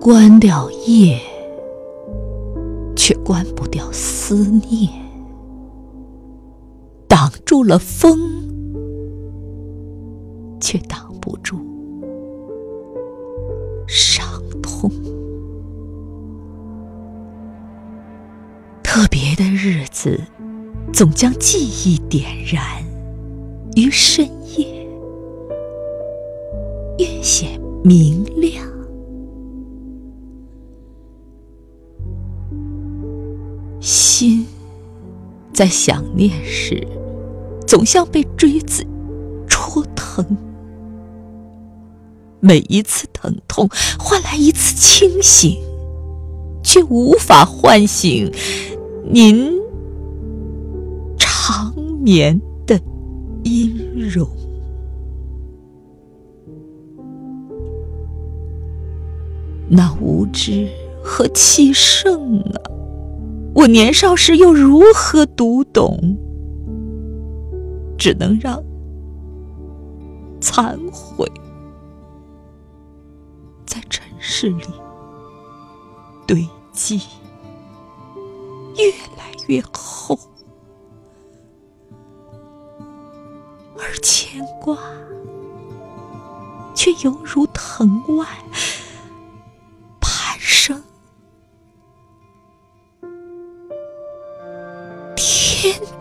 关掉夜，却关不掉思念；挡住了风，却挡不住伤痛。特别的日子，总将记忆点燃于深夜，越显明亮。心在想念时，总像被锥子戳疼。每一次疼痛换来一次清醒，却无法唤醒您长眠的音容。那无知和气盛啊！我年少时又如何读懂？只能让残悔在尘世里堆积，越来越厚，而牵挂却犹如藤蔓。天。